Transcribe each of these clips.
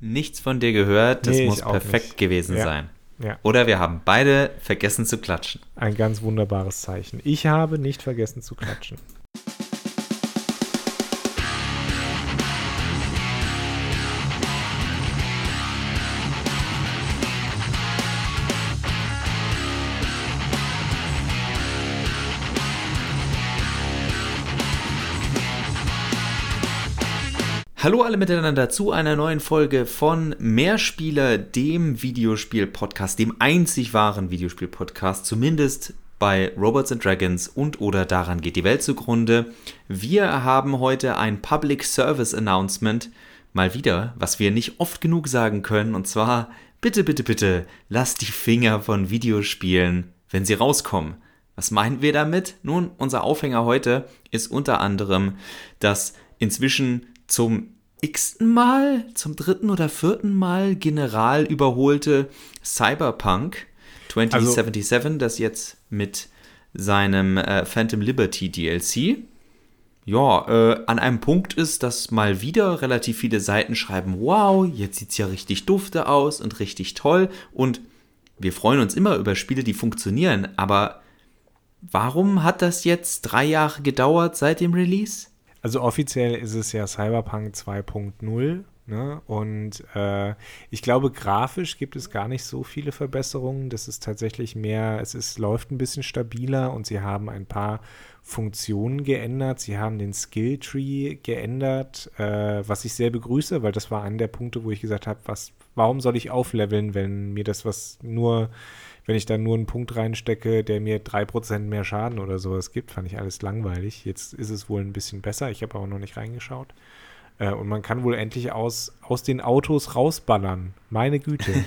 Nichts von dir gehört, das Nee, muss perfekt nicht. gewesen Ja. sein. Ja. Oder wir haben beide vergessen zu klatschen. Ein ganz wunderbares Zeichen. Ich habe nicht vergessen zu klatschen. Hallo alle miteinander zu einer neuen Folge von Mehrspieler, dem Videospiel-Podcast, dem einzig wahren Videospiel-Podcast, zumindest bei Robots and Dragons und oder daran geht die Welt zugrunde. Wir haben heute ein Public Service Announcement, mal wieder, was wir nicht oft genug sagen können, und zwar, bitte, bitte, bitte, lasst die Finger von Videospielen, wenn sie rauskommen. Was meinen wir damit? Nun, unser Aufhänger heute ist unter anderem, dass inzwischen zum x-ten Mal, zum dritten oder vierten Mal general überholte Cyberpunk 2077, das jetzt mit seinem äh, Phantom Liberty DLC, ja, äh, an einem Punkt ist, dass mal wieder relativ viele Seiten schreiben, wow, jetzt sieht's ja richtig dufte aus und richtig toll und wir freuen uns immer über Spiele, die funktionieren, aber warum hat das jetzt drei Jahre gedauert seit dem Release? Also offiziell ist es ja Cyberpunk 2.0. Ne? Und äh, ich glaube, grafisch gibt es gar nicht so viele Verbesserungen. Das ist tatsächlich mehr, es ist, läuft ein bisschen stabiler und sie haben ein paar Funktionen geändert. Sie haben den Skilltree geändert, äh, was ich sehr begrüße, weil das war einer der Punkte, wo ich gesagt habe, was, warum soll ich aufleveln, wenn mir das was nur wenn ich da nur einen Punkt reinstecke, der mir 3% mehr Schaden oder sowas gibt, fand ich alles langweilig. Jetzt ist es wohl ein bisschen besser. Ich habe aber noch nicht reingeschaut. Äh, und man kann wohl endlich aus, aus den Autos rausballern. Meine Güte.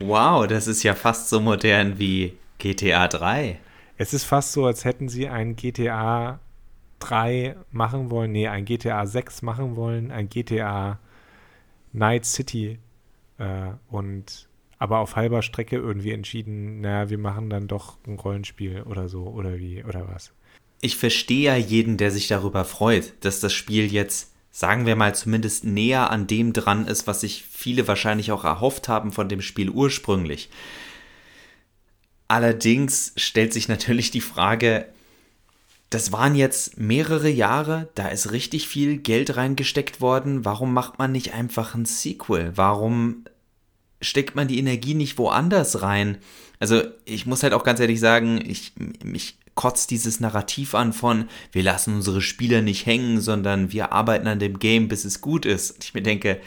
Wow, das ist ja fast so modern wie GTA 3. es ist fast so, als hätten sie ein GTA 3 machen wollen, nee, ein GTA 6 machen wollen, ein GTA Night City äh, und aber auf halber Strecke irgendwie entschieden, naja, wir machen dann doch ein Rollenspiel oder so, oder wie, oder was. Ich verstehe ja jeden, der sich darüber freut, dass das Spiel jetzt, sagen wir mal, zumindest näher an dem dran ist, was sich viele wahrscheinlich auch erhofft haben von dem Spiel ursprünglich. Allerdings stellt sich natürlich die Frage, das waren jetzt mehrere Jahre, da ist richtig viel Geld reingesteckt worden. Warum macht man nicht einfach ein Sequel? Warum steckt man die Energie nicht woanders rein? Also ich muss halt auch ganz ehrlich sagen, ich, mich kotzt dieses Narrativ an von, wir lassen unsere Spieler nicht hängen, sondern wir arbeiten an dem Game, bis es gut ist. Und ich mir denke,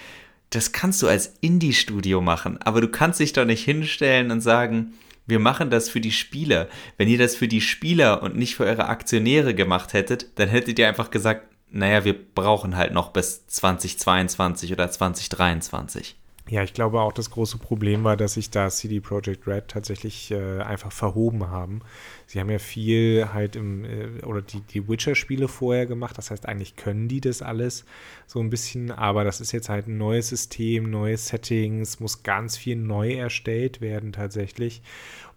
das kannst du als Indie-Studio machen, aber du kannst dich doch nicht hinstellen und sagen, wir machen das für die Spieler. Wenn ihr das für die Spieler und nicht für eure Aktionäre gemacht hättet, dann hättet ihr einfach gesagt, naja, wir brauchen halt noch bis 2022 oder 2023. Ja, ich glaube auch, das große Problem war, dass sich da CD Projekt Red tatsächlich äh, einfach verhoben haben. Sie haben ja viel halt im, äh, oder die, die Witcher-Spiele vorher gemacht. Das heißt, eigentlich können die das alles so ein bisschen, aber das ist jetzt halt ein neues System, neue Settings, muss ganz viel neu erstellt werden tatsächlich.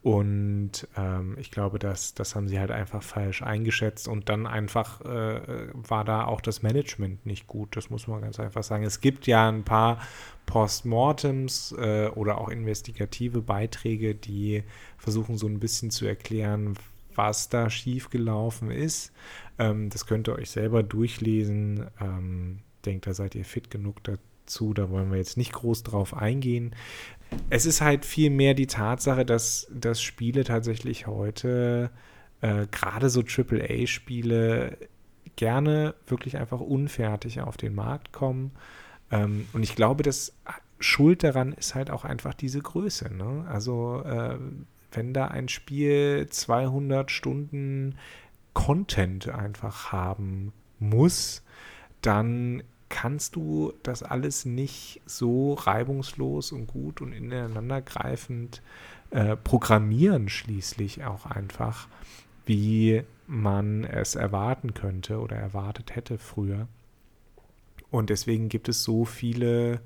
Und ähm, ich glaube, das, das haben sie halt einfach falsch eingeschätzt und dann einfach äh, war da auch das Management nicht gut. Das muss man ganz einfach sagen. Es gibt ja ein paar Postmortems äh, oder auch investigative Beiträge, die versuchen so ein bisschen zu erklären, was da schiefgelaufen ist. Ähm, das könnt ihr euch selber durchlesen. Ähm, denkt, da seid ihr fit genug dazu. Da wollen wir jetzt nicht groß drauf eingehen. Es ist halt viel mehr die Tatsache, dass, dass Spiele tatsächlich heute, äh, gerade so AAA-Spiele, gerne wirklich einfach unfertig auf den Markt kommen. Ähm, und ich glaube, dass Schuld daran ist halt auch einfach diese Größe. Ne? Also äh, wenn da ein Spiel 200 Stunden Content einfach haben muss, dann kannst du das alles nicht so reibungslos und gut und ineinandergreifend äh, programmieren schließlich auch einfach, wie man es erwarten könnte oder erwartet hätte früher. Und deswegen gibt es so viele,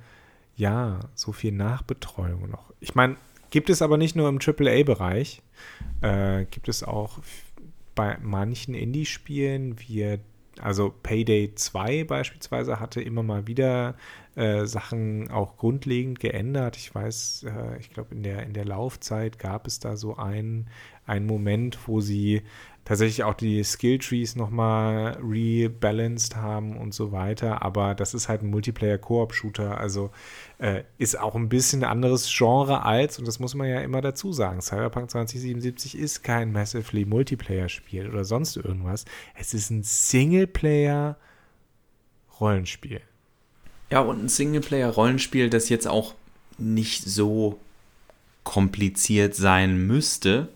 ja, so viel Nachbetreuung noch. Ich meine, gibt es aber nicht nur im AAA-Bereich, äh, gibt es auch bei manchen Indie-Spielen, wie also Payday 2 beispielsweise hatte immer mal wieder äh, Sachen auch grundlegend geändert. Ich weiß, äh, ich glaube, in der, in der Laufzeit gab es da so einen, einen Moment, wo sie tatsächlich auch die Skilltrees nochmal rebalanced haben und so weiter. Aber das ist halt ein Multiplayer-Koop-Shooter. Also äh, ist auch ein bisschen anderes Genre als, und das muss man ja immer dazu sagen, Cyberpunk 2077 ist kein Massively Multiplayer-Spiel oder sonst irgendwas. Es ist ein Singleplayer-Rollenspiel. Ja, und ein Singleplayer-Rollenspiel, das jetzt auch nicht so kompliziert sein müsste,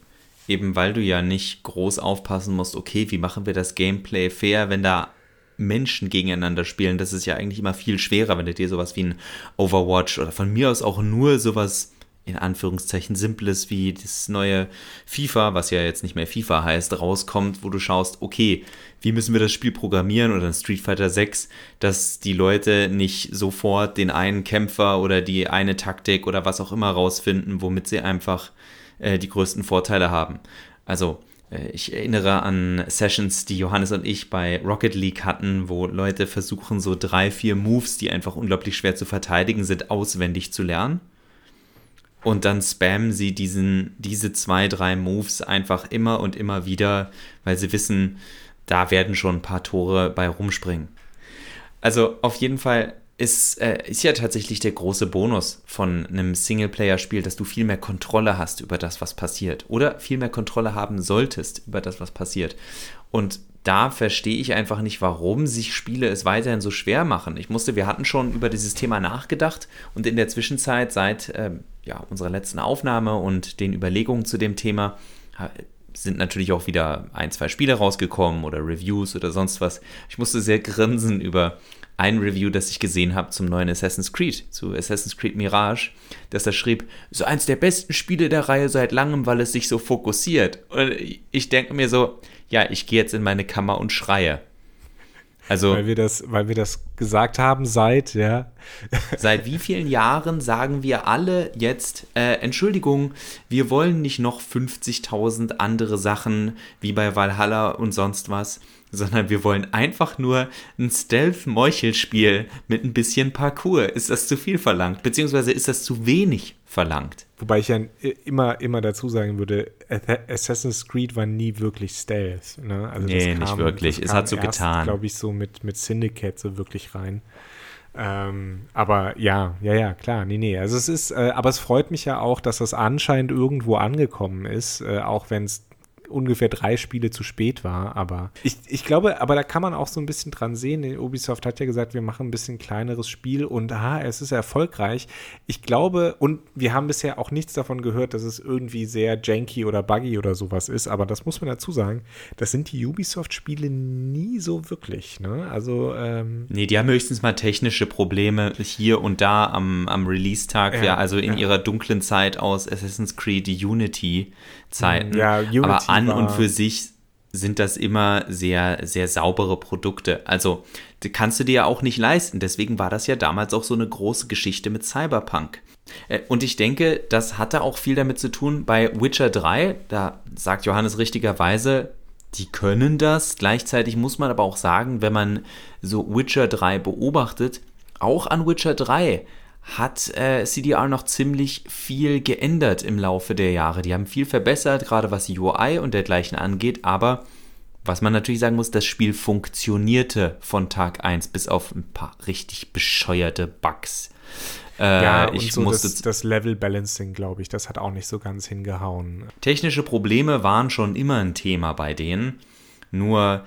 eben weil du ja nicht groß aufpassen musst, okay, wie machen wir das Gameplay fair, wenn da Menschen gegeneinander spielen. Das ist ja eigentlich immer viel schwerer, wenn du dir sowas wie ein Overwatch oder von mir aus auch nur sowas in Anführungszeichen simples wie das neue FIFA, was ja jetzt nicht mehr FIFA heißt, rauskommt, wo du schaust, okay, wie müssen wir das Spiel programmieren oder ein Street Fighter 6, dass die Leute nicht sofort den einen Kämpfer oder die eine Taktik oder was auch immer rausfinden, womit sie einfach äh, die größten Vorteile haben. Also äh, ich erinnere an Sessions, die Johannes und ich bei Rocket League hatten, wo Leute versuchen, so drei, vier Moves, die einfach unglaublich schwer zu verteidigen sind, auswendig zu lernen. Und dann spammen sie diesen, diese zwei, drei Moves einfach immer und immer wieder, weil sie wissen, da werden schon ein paar Tore bei rumspringen. Also auf jeden Fall ist, äh, ist ja tatsächlich der große Bonus von einem Singleplayer-Spiel, dass du viel mehr Kontrolle hast über das, was passiert. Oder viel mehr Kontrolle haben solltest über das, was passiert. Und da verstehe ich einfach nicht, warum sich Spiele es weiterhin so schwer machen. Ich musste, wir hatten schon über dieses Thema nachgedacht und in der Zwischenzeit seit äh, ja, unserer letzten Aufnahme und den Überlegungen zu dem Thema sind natürlich auch wieder ein, zwei Spiele rausgekommen oder Reviews oder sonst was. Ich musste sehr grinsen über ein Review, das ich gesehen habe zum neuen Assassin's Creed, zu Assassin's Creed Mirage, dass er schrieb, so eins der besten Spiele der Reihe seit langem, weil es sich so fokussiert. Und ich denke mir so, ja, ich gehe jetzt in meine Kammer und schreie. Also, weil wir das, weil wir das gesagt haben seit, ja. Seit wie vielen Jahren sagen wir alle jetzt, äh, Entschuldigung, wir wollen nicht noch 50.000 andere Sachen wie bei Valhalla und sonst was sondern wir wollen einfach nur ein Stealth-Meuchelspiel mit ein bisschen Parcours. Ist das zu viel verlangt? Beziehungsweise ist das zu wenig verlangt? Wobei ich ja immer, immer dazu sagen würde, Assassin's Creed war nie wirklich Stealth. Ne? Also nee, kam, nicht wirklich. Es hat so erst, getan. glaube ich, so mit, mit Syndicate so wirklich rein. Ähm, aber ja, ja, ja, klar, nee, nee. Also es ist, äh, aber es freut mich ja auch, dass das anscheinend irgendwo angekommen ist, äh, auch wenn es ungefähr drei Spiele zu spät war. Aber ich, ich glaube, aber da kann man auch so ein bisschen dran sehen. Ubisoft hat ja gesagt, wir machen ein bisschen kleineres Spiel und aha, es ist erfolgreich. Ich glaube, und wir haben bisher auch nichts davon gehört, dass es irgendwie sehr janky oder buggy oder sowas ist. Aber das muss man dazu sagen, das sind die Ubisoft-Spiele nie so wirklich. Ne? Also, ähm, nee, die haben höchstens mal technische Probleme hier und da am, am Release-Tag, ja, ja, also in ja. ihrer dunklen Zeit aus Assassin's Creed Unity Zeiten. Ja, Unity Aber an und für sich sind das immer sehr, sehr saubere Produkte. Also kannst du dir ja auch nicht leisten. Deswegen war das ja damals auch so eine große Geschichte mit Cyberpunk. Äh, und ich denke, das hatte auch viel damit zu tun bei Witcher 3. Da sagt Johannes richtigerweise, die können das. Gleichzeitig muss man aber auch sagen, wenn man so Witcher 3 beobachtet, auch an Witcher 3 hat äh, CDR noch ziemlich viel geändert im Laufe der Jahre. Die haben viel verbessert, gerade was UI und dergleichen angeht, aber was man natürlich sagen muss, das Spiel funktionierte von Tag 1 bis auf ein paar richtig bescheuerte Bugs. Äh, ja, ich so musste das, das Level Balancing, glaube ich, das hat auch nicht so ganz hingehauen. Technische Probleme waren schon immer ein Thema bei denen. Nur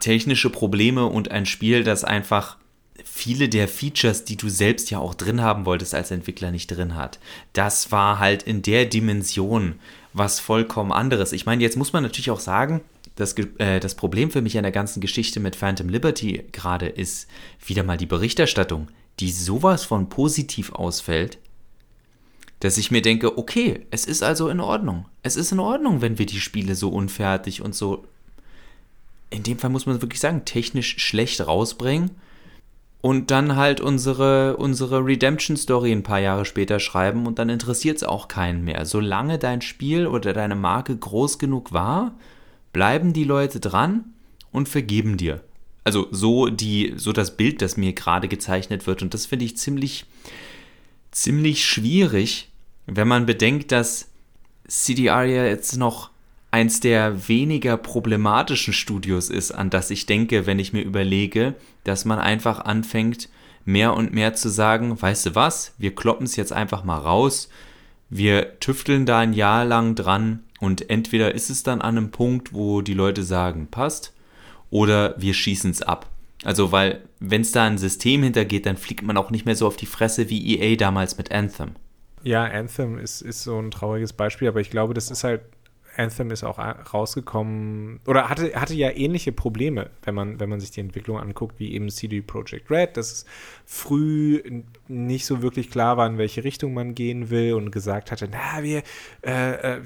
technische Probleme und ein Spiel, das einfach viele der Features, die du selbst ja auch drin haben wolltest als Entwickler, nicht drin hat. Das war halt in der Dimension was vollkommen anderes. Ich meine, jetzt muss man natürlich auch sagen, das, äh, das Problem für mich an der ganzen Geschichte mit Phantom Liberty gerade ist wieder mal die Berichterstattung, die sowas von positiv ausfällt, dass ich mir denke, okay, es ist also in Ordnung. Es ist in Ordnung, wenn wir die Spiele so unfertig und so, in dem Fall muss man wirklich sagen, technisch schlecht rausbringen und dann halt unsere, unsere Redemption-Story ein paar Jahre später schreiben und dann interessiert es auch keinen mehr. Solange dein Spiel oder deine Marke groß genug war, bleiben die Leute dran und vergeben dir. Also so die, so das Bild, das mir gerade gezeichnet wird. Und das finde ich ziemlich, ziemlich schwierig, wenn man bedenkt, dass CDR ja jetzt noch eins der weniger problematischen Studios ist, an das ich denke, wenn ich mir überlege, dass man einfach anfängt, mehr und mehr zu sagen, weißt du was, wir kloppen es jetzt einfach mal raus, wir tüfteln da ein Jahr lang dran und entweder ist es dann an einem Punkt, wo die Leute sagen, passt, oder wir schießen es ab. Also, weil, wenn es da ein System hintergeht, dann fliegt man auch nicht mehr so auf die Fresse wie EA damals mit Anthem. Ja, Anthem ist, ist so ein trauriges Beispiel, aber ich glaube, das ist halt Anthem ist auch rausgekommen oder hatte, hatte ja ähnliche Probleme, wenn man, wenn man sich die Entwicklung anguckt, wie eben CD Projekt Red, dass es früh nicht so wirklich klar war, in welche Richtung man gehen will und gesagt hatte, na, wir, äh, äh,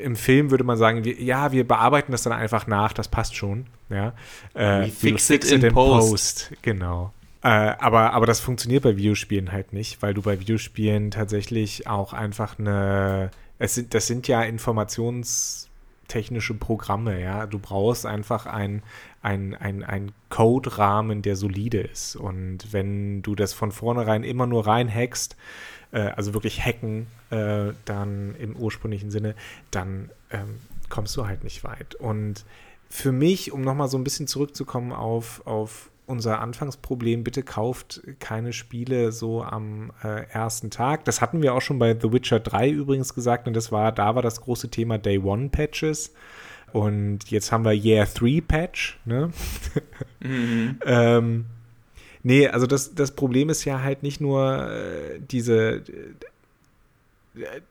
im Film würde man sagen, wir, ja, wir bearbeiten das dann einfach nach, das passt schon. Ja. Äh, We fix, it, in, in post. post. Genau. Äh, aber, aber das funktioniert bei Videospielen halt nicht, weil du bei Videospielen tatsächlich auch einfach eine es sind, das sind ja informationstechnische Programme, ja. Du brauchst einfach ein, ein, ein, ein Code-Rahmen, der solide ist. Und wenn du das von vornherein immer nur reinhackst, äh, also wirklich hacken, äh, dann im ursprünglichen Sinne, dann ähm, kommst du halt nicht weit. Und für mich, um nochmal so ein bisschen zurückzukommen auf, auf unser Anfangsproblem, bitte kauft keine Spiele so am äh, ersten Tag. Das hatten wir auch schon bei The Witcher 3 übrigens gesagt und das war, da war das große Thema Day One Patches. Und jetzt haben wir Year 3 Patch, ne? Mhm. ähm, nee, also das, das Problem ist ja halt nicht nur äh, diese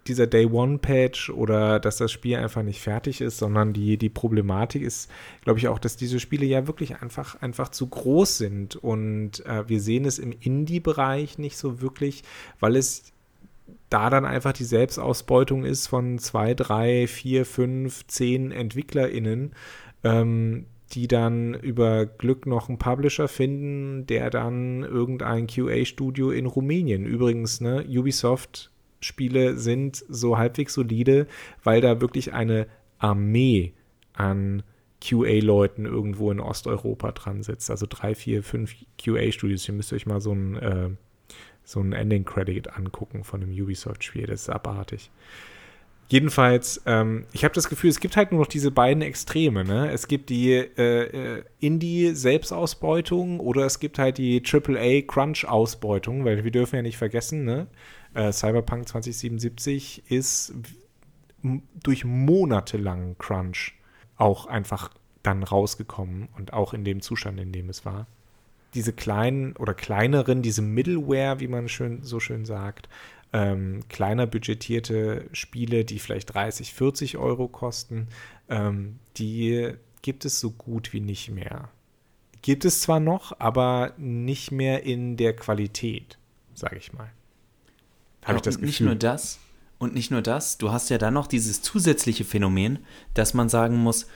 dieser Day One Patch oder dass das Spiel einfach nicht fertig ist, sondern die, die Problematik ist, glaube ich, auch, dass diese Spiele ja wirklich einfach, einfach zu groß sind. Und äh, wir sehen es im Indie-Bereich nicht so wirklich, weil es da dann einfach die Selbstausbeutung ist von zwei, drei, vier, fünf, zehn EntwicklerInnen, ähm, die dann über Glück noch einen Publisher finden, der dann irgendein QA-Studio in Rumänien, übrigens, ne, Ubisoft Spiele sind so halbwegs solide, weil da wirklich eine Armee an QA-Leuten irgendwo in Osteuropa dran sitzt. Also drei, vier, fünf QA-Studios. Ihr müsst euch mal so ein, äh, so ein Ending-Credit angucken von einem Ubisoft-Spiel. Das ist abartig. Jedenfalls, ähm, ich habe das Gefühl, es gibt halt nur noch diese beiden Extreme. Ne? Es gibt die äh, äh Indie-Selbstausbeutung oder es gibt halt die AAA-Crunch-Ausbeutung, weil wir dürfen ja nicht vergessen, ne? Äh, Cyberpunk 2077 ist durch monatelangen Crunch auch einfach dann rausgekommen und auch in dem Zustand, in dem es war. Diese kleinen oder kleineren, diese Middleware, wie man schön, so schön sagt, ähm, kleiner budgetierte Spiele, die vielleicht 30, 40 Euro kosten, ähm, die gibt es so gut wie nicht mehr. Gibt es zwar noch, aber nicht mehr in der Qualität, sage ich mal. Habe ich das Gefühl. Nicht nur das. Und nicht nur das, du hast ja dann noch dieses zusätzliche Phänomen, dass man sagen muss,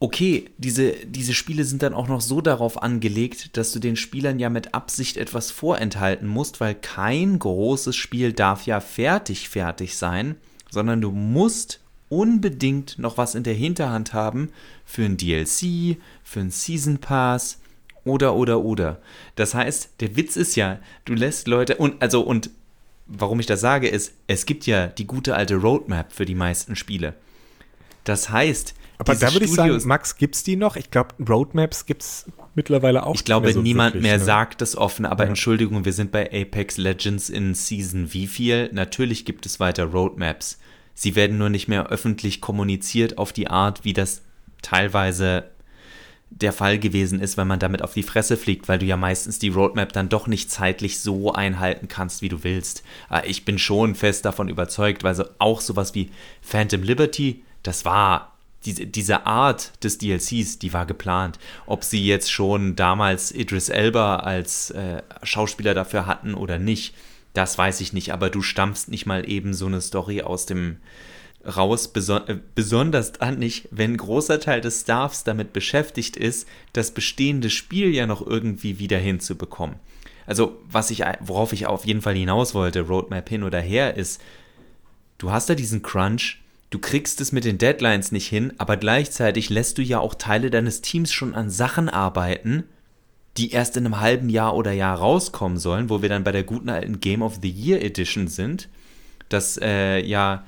okay, diese, diese Spiele sind dann auch noch so darauf angelegt, dass du den Spielern ja mit Absicht etwas vorenthalten musst, weil kein großes Spiel darf ja fertig fertig sein, sondern du musst unbedingt noch was in der Hinterhand haben für ein DLC, für ein Season Pass oder oder oder. Das heißt, der Witz ist ja, du lässt Leute und also und warum ich das sage, ist, es gibt ja die gute alte Roadmap für die meisten Spiele. Das heißt, aber da würde ich sagen, Max, gibt es die noch? Ich glaube, Roadmaps gibt es mittlerweile auch. Ich glaube, so niemand wirklich, mehr ne? sagt das offen, aber ja. Entschuldigung, wir sind bei Apex Legends in Season wie viel? Natürlich gibt es weiter Roadmaps. Sie werden nur nicht mehr öffentlich kommuniziert auf die Art, wie das teilweise der Fall gewesen ist, wenn man damit auf die Fresse fliegt, weil du ja meistens die Roadmap dann doch nicht zeitlich so einhalten kannst, wie du willst. Ah, ich bin schon fest davon überzeugt, weil so auch sowas wie Phantom Liberty, das war diese, diese Art des DLCs, die war geplant. Ob sie jetzt schon damals Idris Elba als äh, Schauspieler dafür hatten oder nicht, das weiß ich nicht, aber du stampfst nicht mal eben so eine Story aus dem raus, beson äh, besonders dann nicht, wenn ein großer Teil des Staffs damit beschäftigt ist, das bestehende Spiel ja noch irgendwie wieder hinzubekommen. Also, was ich, worauf ich auf jeden Fall hinaus wollte, Roadmap hin oder her, ist, du hast da diesen Crunch du kriegst es mit den Deadlines nicht hin, aber gleichzeitig lässt du ja auch Teile deines Teams schon an Sachen arbeiten, die erst in einem halben Jahr oder Jahr rauskommen sollen, wo wir dann bei der guten alten Game of the Year Edition sind. Das äh, ja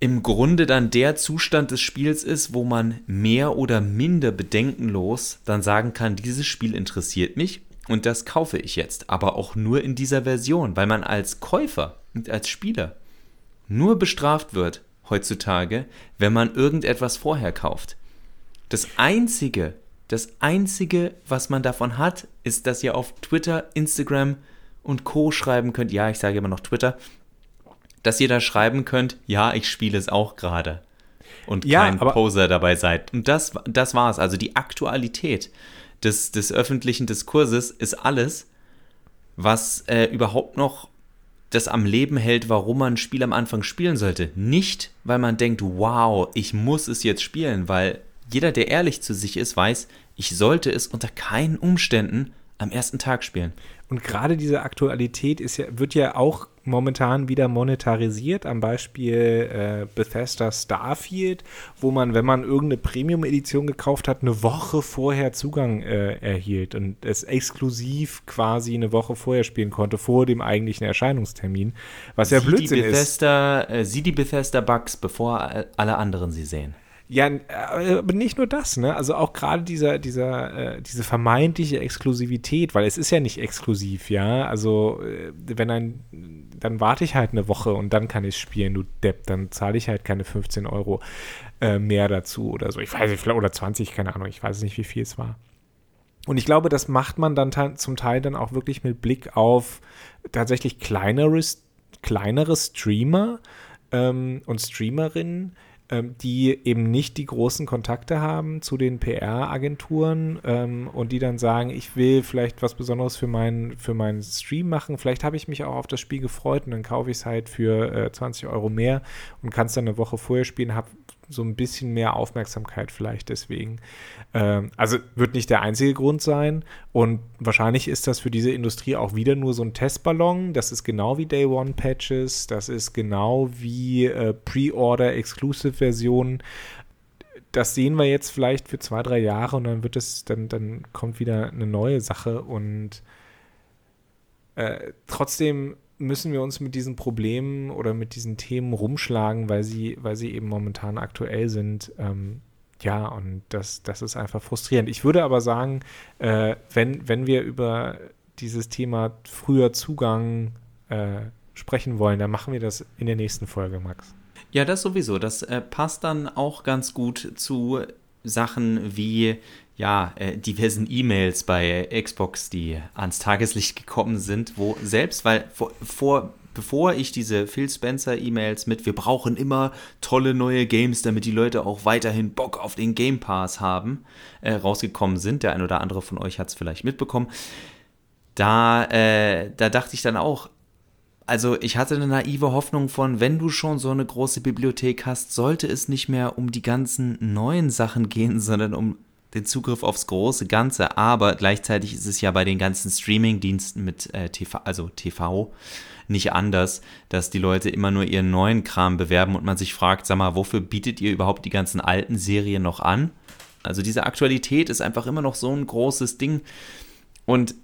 im Grunde dann der Zustand des Spiels ist, wo man mehr oder minder bedenkenlos dann sagen kann, dieses Spiel interessiert mich und das kaufe ich jetzt, aber auch nur in dieser Version, weil man als Käufer und als Spieler nur bestraft wird heutzutage, wenn man irgendetwas vorher kauft. Das einzige, das einzige, was man davon hat, ist, dass ihr auf Twitter, Instagram und Co schreiben könnt. Ja, ich sage immer noch Twitter, dass ihr da schreiben könnt, ja, ich spiele es auch gerade. Und ja, kein Poser dabei seid. Und das, das war es. Also die Aktualität des, des öffentlichen Diskurses ist alles, was äh, überhaupt noch das am Leben hält, warum man ein Spiel am Anfang spielen sollte. Nicht, weil man denkt, wow, ich muss es jetzt spielen, weil jeder, der ehrlich zu sich ist, weiß, ich sollte es unter keinen Umständen am ersten Tag spielen. Und gerade diese Aktualität ist ja, wird ja auch momentan wieder monetarisiert, am Beispiel äh, Bethesda Starfield, wo man, wenn man irgendeine Premium-Edition gekauft hat, eine Woche vorher Zugang äh, erhielt und es exklusiv quasi eine Woche vorher spielen konnte, vor dem eigentlichen Erscheinungstermin, was ja Blödsinn die Bethesda, ist. Äh, sieh die Bethesda-Bugs, bevor alle anderen sie sehen. Ja, äh, aber nicht nur das, ne? Also auch gerade dieser, dieser, äh, diese vermeintliche Exklusivität, weil es ist ja nicht exklusiv, ja. Also äh, wenn ein, dann warte ich halt eine Woche und dann kann ich spielen, du Depp, dann zahle ich halt keine 15 Euro äh, mehr dazu oder so. Ich weiß nicht, oder 20, keine Ahnung, ich weiß nicht, wie viel es war. Und ich glaube, das macht man dann zum Teil dann auch wirklich mit Blick auf tatsächlich kleinere, kleinere Streamer ähm, und Streamerinnen, ähm, die eben nicht die großen Kontakte haben zu den PR-Agenturen ähm, und die dann sagen, ich will vielleicht was Besonderes für meinen für meinen Stream machen. Vielleicht habe ich mich auch auf das Spiel gefreut und dann kaufe ich es halt für äh, 20 Euro mehr und kann es dann eine Woche vorher spielen, habe so ein bisschen mehr Aufmerksamkeit vielleicht deswegen. Ähm, also wird nicht der einzige Grund sein und wahrscheinlich ist das für diese Industrie auch wieder nur so ein Testballon. Das ist genau wie Day One Patches, das ist genau wie äh, Pre-Order Exclusive Versionen. Das sehen wir jetzt vielleicht für zwei, drei Jahre und dann wird es, dann, dann kommt wieder eine neue Sache und äh, trotzdem müssen wir uns mit diesen Problemen oder mit diesen Themen rumschlagen, weil sie, weil sie eben momentan aktuell sind. Ähm, ja, und das, das ist einfach frustrierend. Ich würde aber sagen, äh, wenn, wenn wir über dieses Thema früher Zugang äh, sprechen wollen, dann machen wir das in der nächsten Folge, Max. Ja, das sowieso. Das äh, passt dann auch ganz gut zu Sachen wie ja, äh, diversen E-Mails bei Xbox, die ans Tageslicht gekommen sind, wo selbst, weil vor, vor bevor ich diese Phil Spencer E-Mails mit wir brauchen immer tolle neue Games, damit die Leute auch weiterhin Bock auf den Game Pass haben, äh, rausgekommen sind, der ein oder andere von euch hat es vielleicht mitbekommen, da, äh, da dachte ich dann auch, also ich hatte eine naive Hoffnung von, wenn du schon so eine große Bibliothek hast, sollte es nicht mehr um die ganzen neuen Sachen gehen, sondern um den Zugriff aufs große Ganze. Aber gleichzeitig ist es ja bei den ganzen Streaming-Diensten mit äh, TV, also TV, nicht anders, dass die Leute immer nur ihren neuen Kram bewerben und man sich fragt, sag mal, wofür bietet ihr überhaupt die ganzen alten Serien noch an? Also diese Aktualität ist einfach immer noch so ein großes Ding. Und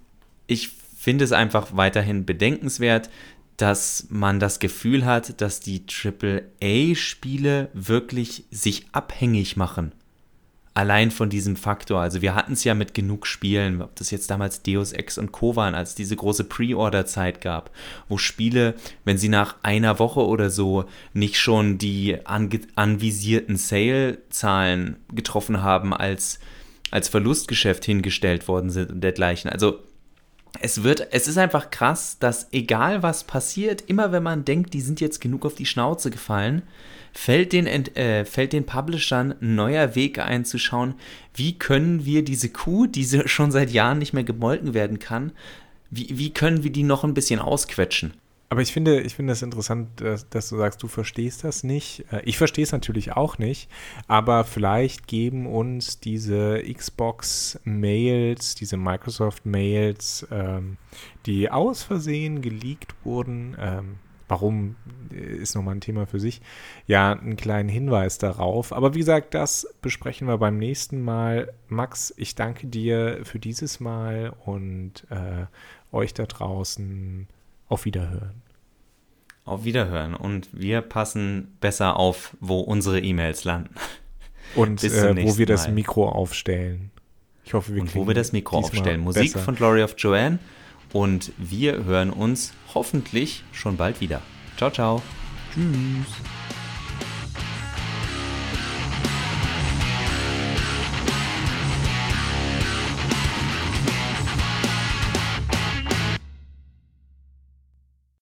ich finde es einfach weiterhin bedenkenswert, dass man das Gefühl hat, dass die AAA-Spiele wirklich sich abhängig machen. Allein von diesem Faktor. Also wir hatten es ja mit genug Spielen, ob das jetzt damals Deus Ex und Co. waren, als es diese große Pre-Order-Zeit gab, wo Spiele, wenn sie nach einer Woche oder so nicht schon die anvisierten Sale-Zahlen getroffen haben, als, als Verlustgeschäft hingestellt worden sind und dergleichen. Also es wird, es ist einfach krass, dass egal was passiert, immer wenn man denkt, die sind jetzt genug auf die Schnauze gefallen, fällt den, äh, fällt den Publishern ein neuer Weg ein zu schauen, wie können wir diese Kuh, die schon seit Jahren nicht mehr gemolken werden kann, wie, wie können wir die noch ein bisschen ausquetschen? Aber ich finde, ich finde das interessant, dass, dass, du sagst, du verstehst das nicht. Äh, ich verstehe es natürlich auch nicht, aber vielleicht geben uns diese Xbox-Mails, diese Microsoft-Mails, ähm, die aus Versehen geleakt wurden, ähm, warum äh, ist nochmal ein Thema für sich, ja, einen kleinen Hinweis darauf. Aber wie gesagt, das besprechen wir beim nächsten Mal. Max, ich danke dir für dieses Mal und äh, euch da draußen auf Wiederhören. Auf Wiederhören und wir passen besser auf, wo unsere E-Mails landen. Und äh, wo wir das Mikro aufstellen. Ich hoffe, wir Und wo wir das Mikro aufstellen. Musik besser. von Glory of Joanne. Und wir hören uns hoffentlich schon bald wieder. Ciao, ciao. Tschüss.